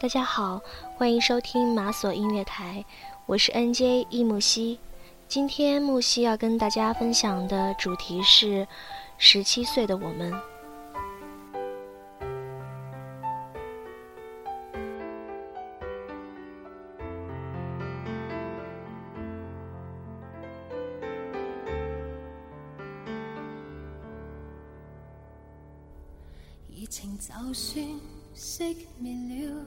大家好，欢迎收听马索音乐台，我是 NJ 易木西。今天木西要跟大家分享的主题是十七岁的我们。热情就算熄灭了。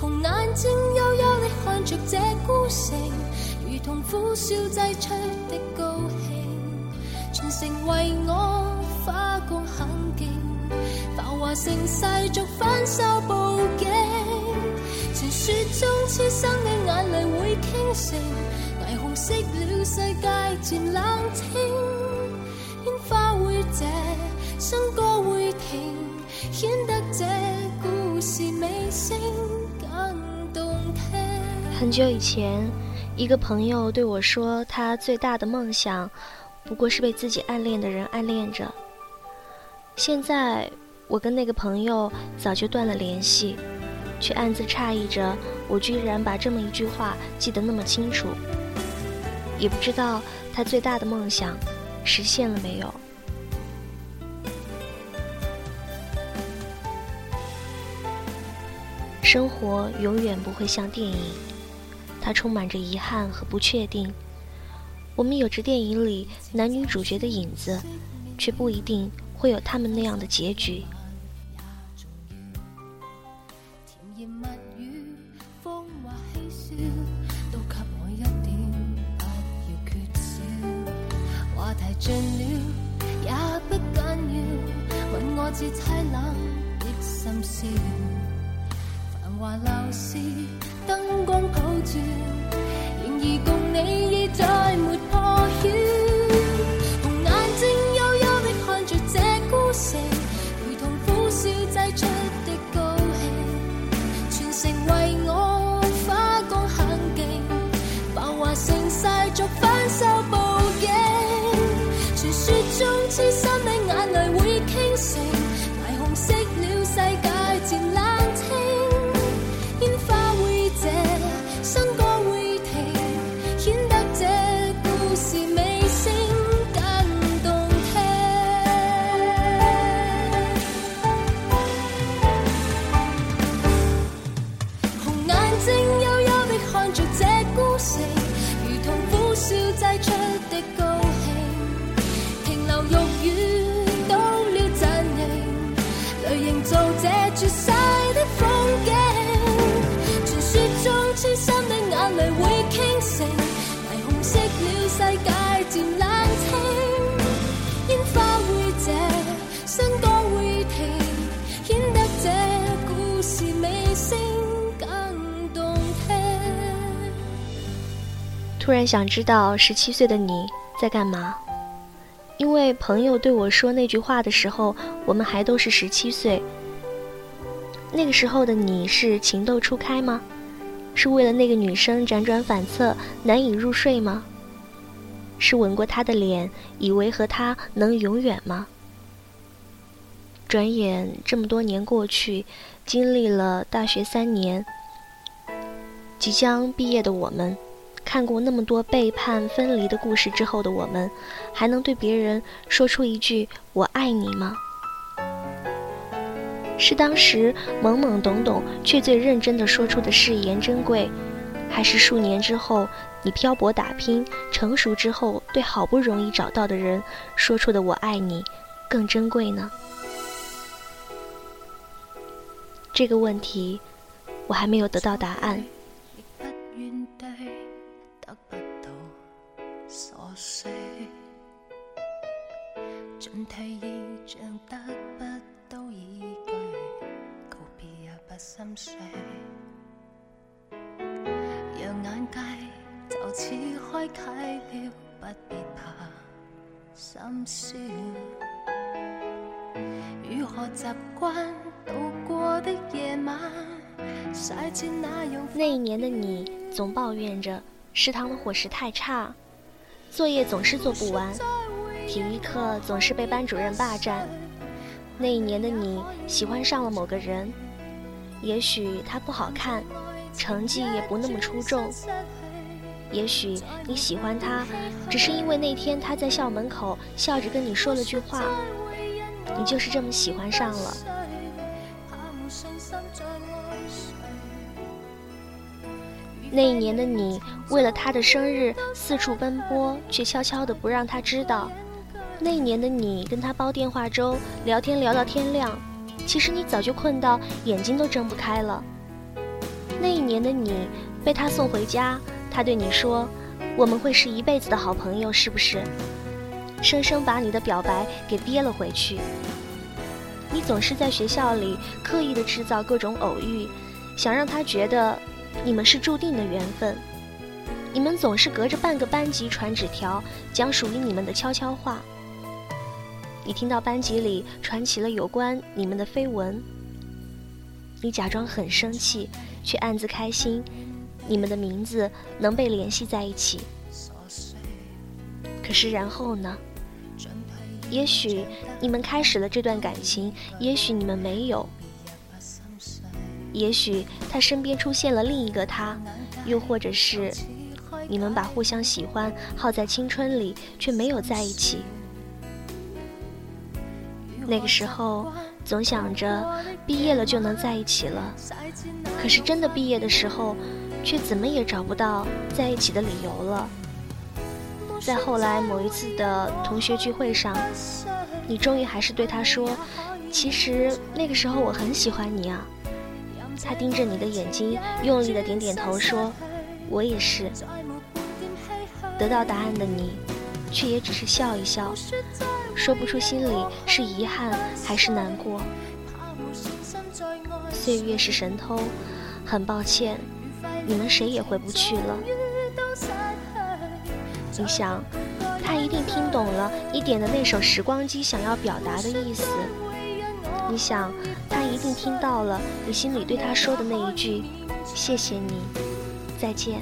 红眼睛幽幽地看着这孤城，如同苦笑挤出的高兴。全城为我花光很劲，浮华盛世俗反手布景。传说中痴心的眼泪会倾城，霓虹熄了世界渐冷清，烟花会谢，笙歌会停，显得这很久以前，一个朋友对我说，他最大的梦想，不过是被自己暗恋的人暗恋着。现在，我跟那个朋友早就断了联系，却暗自诧异着，我居然把这么一句话记得那么清楚。也不知道他最大的梦想实现了没有。生活永远不会像电影，它充满着遗憾和不确定。我们有着电影里男女主角的影子，却不一定会有他们那样的结局。尽了也不紧要，问我这凄冷的心笑。华楼市灯光普照，然而共你已再没破晓。红眼睛幽幽的看着这孤城，如同苦笑挤出的高兴。全城为我花光很劲，浮华盛世俗反手布景。传说中痴心突然想知道十七岁的你在干嘛？因为朋友对我说那句话的时候，我们还都是十七岁。那个时候的你是情窦初开吗？是为了那个女生辗转反侧难以入睡吗？是吻过她的脸，以为和她能永远吗？转眼这么多年过去，经历了大学三年，即将毕业的我们。看过那么多背叛、分离的故事之后的我们，还能对别人说出一句“我爱你”吗？是当时懵懵懂懂却最认真的说出的誓言珍贵，还是数年之后你漂泊打拼、成熟之后对好不容易找到的人说出的“我爱你”更珍贵呢？这个问题，我还没有得到答案。进退意像得不到依据，告别也不心碎。让眼界就此开启了，不必怕心烧。如何习惯度过的夜晚？那一年的你总抱怨着食堂的伙食太差，作业总是做不完，体育课总是被班主任霸占。那一年的你喜欢上了某个人，也许他不好看，成绩也不那么出众，也许你喜欢他，只是因为那天他在校门口笑着跟你说了句话，你就是这么喜欢上了。那一年的你，为了他的生日四处奔波，却悄悄的不让他知道。那一年的你，跟他煲电话粥，聊天聊到天亮，其实你早就困到眼睛都睁不开了。那一年的你，被他送回家，他对你说：“我们会是一辈子的好朋友，是不是？”生生把你的表白给憋了回去。你总是在学校里刻意的制造各种偶遇，想让他觉得。你们是注定的缘分，你们总是隔着半个班级传纸条，讲属于你们的悄悄话。你听到班级里传起了有关你们的绯闻，你假装很生气，却暗自开心，你们的名字能被联系在一起。可是然后呢？也许你们开始了这段感情，也许你们没有。也许他身边出现了另一个他，又或者是你们把互相喜欢耗在青春里，却没有在一起。那个时候总想着毕业了就能在一起了，可是真的毕业的时候，却怎么也找不到在一起的理由了。在后来某一次的同学聚会上，你终于还是对他说：“其实那个时候我很喜欢你啊。”他盯着你的眼睛，用力的点点头，说：“我也是。”得到答案的你，却也只是笑一笑，说不出心里是遗憾还是难过。岁月是神偷，很抱歉，你们谁也回不去了。你想，他一定听懂了你点的那首《时光机》想要表达的意思。你想，一定听到了你心里对他说的那一句“谢谢你，再见”。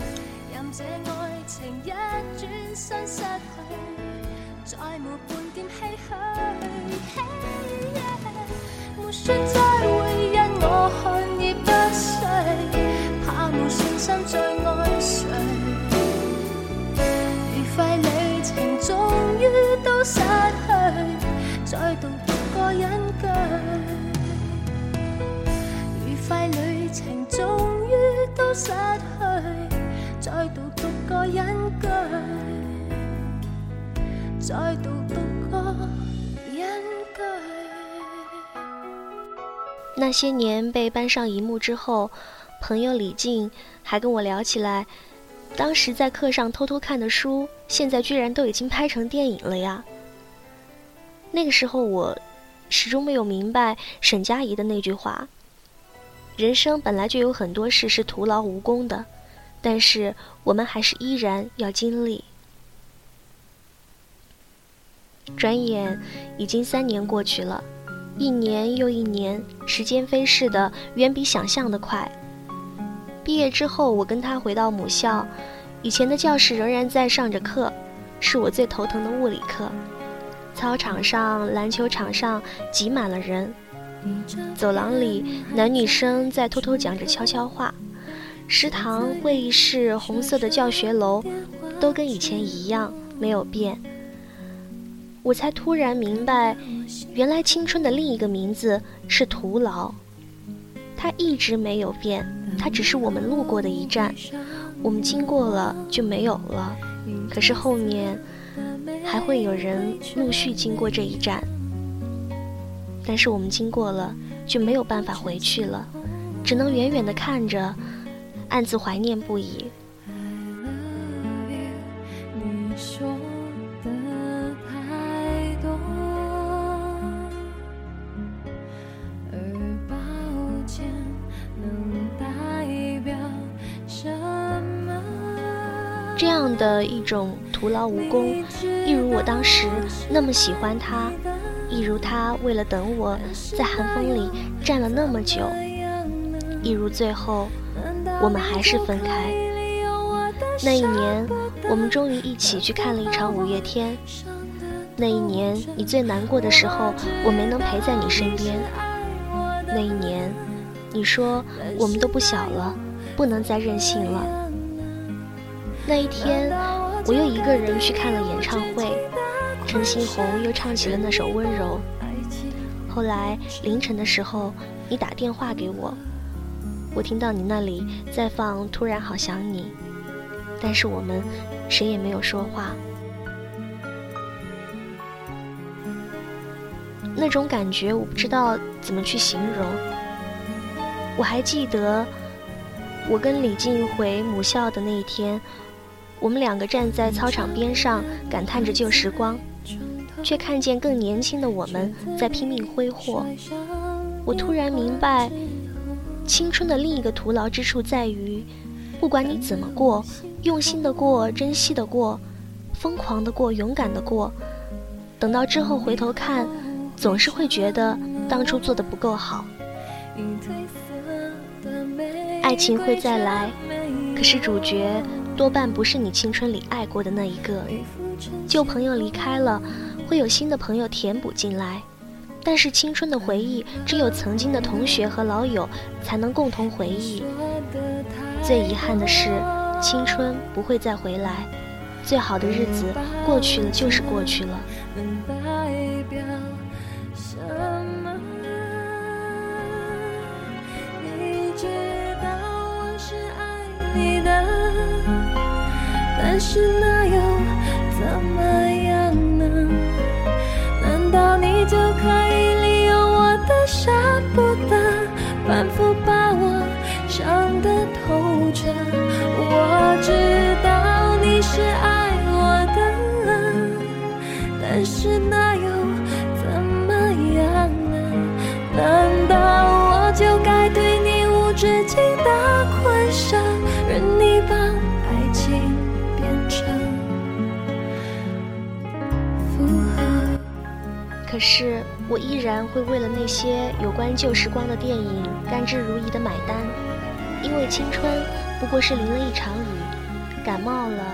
那些年被搬上荧幕之后，朋友李静还跟我聊起来，当时在课上偷偷看的书，现在居然都已经拍成电影了呀。那个时候我始终没有明白沈佳宜的那句话：人生本来就有很多事是徒劳无功的。但是我们还是依然要经历。转眼已经三年过去了，一年又一年，时间飞逝的远比想象的快。毕业之后，我跟他回到母校，以前的教室仍然在上着课，是我最头疼的物理课。操场上、篮球场上挤满了人，走廊里男女生在偷偷讲着悄悄话。食堂、会议室、红色的教学楼，都跟以前一样，没有变。我才突然明白，原来青春的另一个名字是徒劳。它一直没有变，它只是我们路过的一站，我们经过了就没有了。可是后面还会有人陆续经过这一站，但是我们经过了就没有办法回去了，只能远远的看着。暗自怀念不已。这样的一种徒劳无功，一如我当时那么喜欢他，一如他为了等我在寒风里站了那么久，一如最后我们还是分开。那一年，我们终于一起去看了一场五月天。那一年，你最难过的时候，我没能陪在你身边。那一年，你说我们都不小了，不能再任性了。那一天，我又一个人去看了演唱会，陈星红又唱起了那首《温柔》。后来凌晨的时候，你打电话给我，我听到你那里在放《突然好想你》，但是我们谁也没有说话。那种感觉，我不知道怎么去形容。我还记得，我跟李静回母校的那一天。我们两个站在操场边上，感叹着旧时光，却看见更年轻的我们在拼命挥霍。我突然明白，青春的另一个徒劳之处在于，不管你怎么过，用心的过，珍惜的过，疯狂的过，勇敢的过，等到之后回头看，总是会觉得当初做的不够好。爱情会再来，可是主角。多半不是你青春里爱过的那一个，旧朋友离开了，会有新的朋友填补进来，但是青春的回忆，只有曾经的同学和老友才能共同回忆。最遗憾的是，青春不会再回来，最好的日子过去了就是过去了。你的。但是那又怎么样呢？难道你就可以舍不得，反复把我伤得透彻？我知道你是爱我的，但是那又怎么样呢？难道我就该对你无止境的困舍，任你把爱情变成负荷？可是，我依然会为了那些有关旧时光的电影甘之如饴的买单，因为青春不过是淋了一场雨，感冒了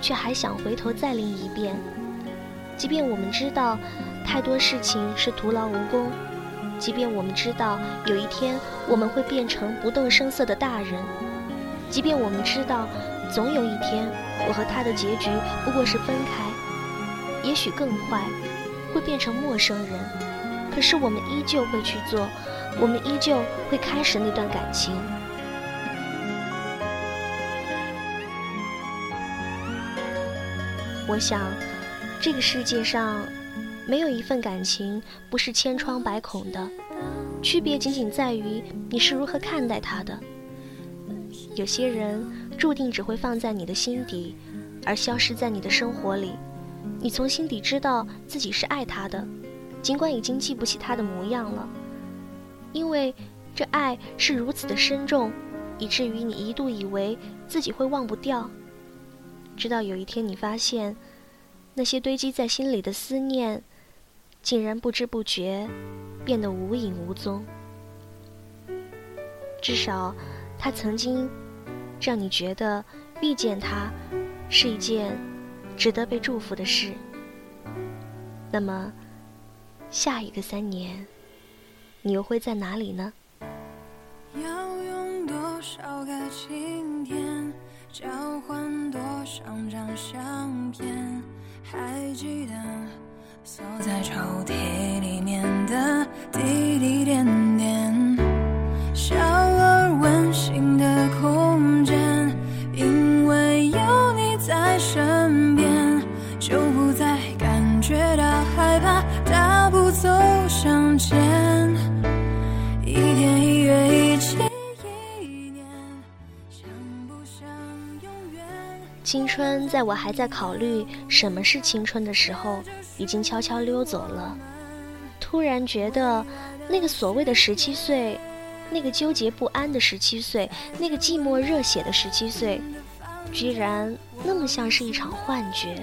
却还想回头再淋一遍。即便我们知道太多事情是徒劳无功，即便我们知道有一天我们会变成不动声色的大人，即便我们知道总有一天我和他的结局不过是分开，也许更坏。会变成陌生人，可是我们依旧会去做，我们依旧会开始那段感情。我想，这个世界上没有一份感情不是千疮百孔的，区别仅仅在于你是如何看待它的。有些人注定只会放在你的心底，而消失在你的生活里。你从心底知道自己是爱他的，尽管已经记不起他的模样了，因为这爱是如此的深重，以至于你一度以为自己会忘不掉。直到有一天你发现，那些堆积在心里的思念，竟然不知不觉变得无影无踪。至少，他曾经让你觉得遇见他是一件。值得被祝福的事。那么，下一个三年，你又会在哪里呢？要用多少个晴天，交换多少张相片？还记得锁在抽屉里面的滴滴点点，小而温馨的春在我还在考虑什么是青春的时候，已经悄悄溜走了。突然觉得，那个所谓的十七岁，那个纠结不安的十七岁，那个寂寞热血的十七岁，居然那么像是一场幻觉。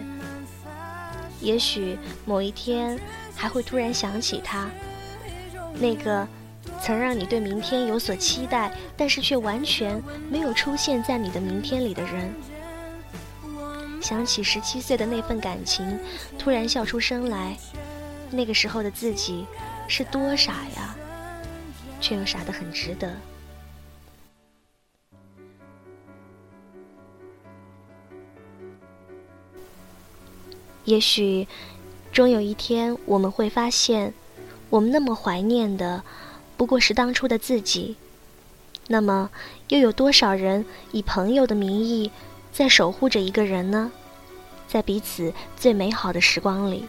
也许某一天还会突然想起他，那个曾让你对明天有所期待，但是却完全没有出现在你的明天里的人。想起十七岁的那份感情，突然笑出声来。那个时候的自己是多傻呀，却又傻得很值得。也许，终有一天我们会发现，我们那么怀念的，不过是当初的自己。那么，又有多少人以朋友的名义，在守护着一个人呢？在彼此最美好的时光里。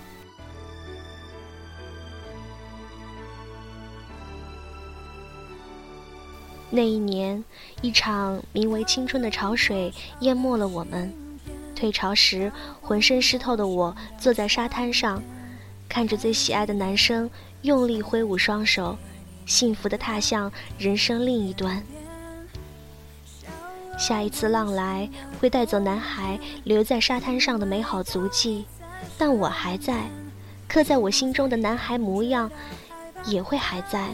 那一年，一场名为青春的潮水淹没了我们。退潮时，浑身湿透的我坐在沙滩上，看着最喜爱的男生用力挥舞双手，幸福的踏向人生另一端。下一次浪来，会带走男孩留在沙滩上的美好足迹，但我还在，刻在我心中的男孩模样也会还在。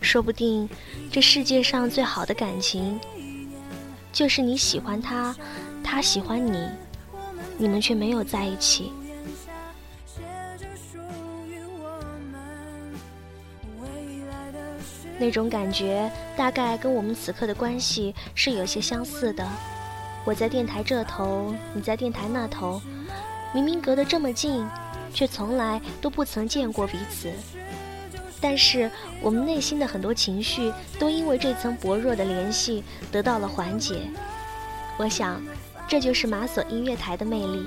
说不定，这世界上最好的感情。就是你喜欢他，他喜欢你，你们却没有在一起。那种感觉大概跟我们此刻的关系是有些相似的。我在电台这头，你在电台那头，明明隔得这么近，却从来都不曾见过彼此。但是我们内心的很多情绪都因为这层薄弱的联系得到了缓解。我想，这就是马索音乐台的魅力。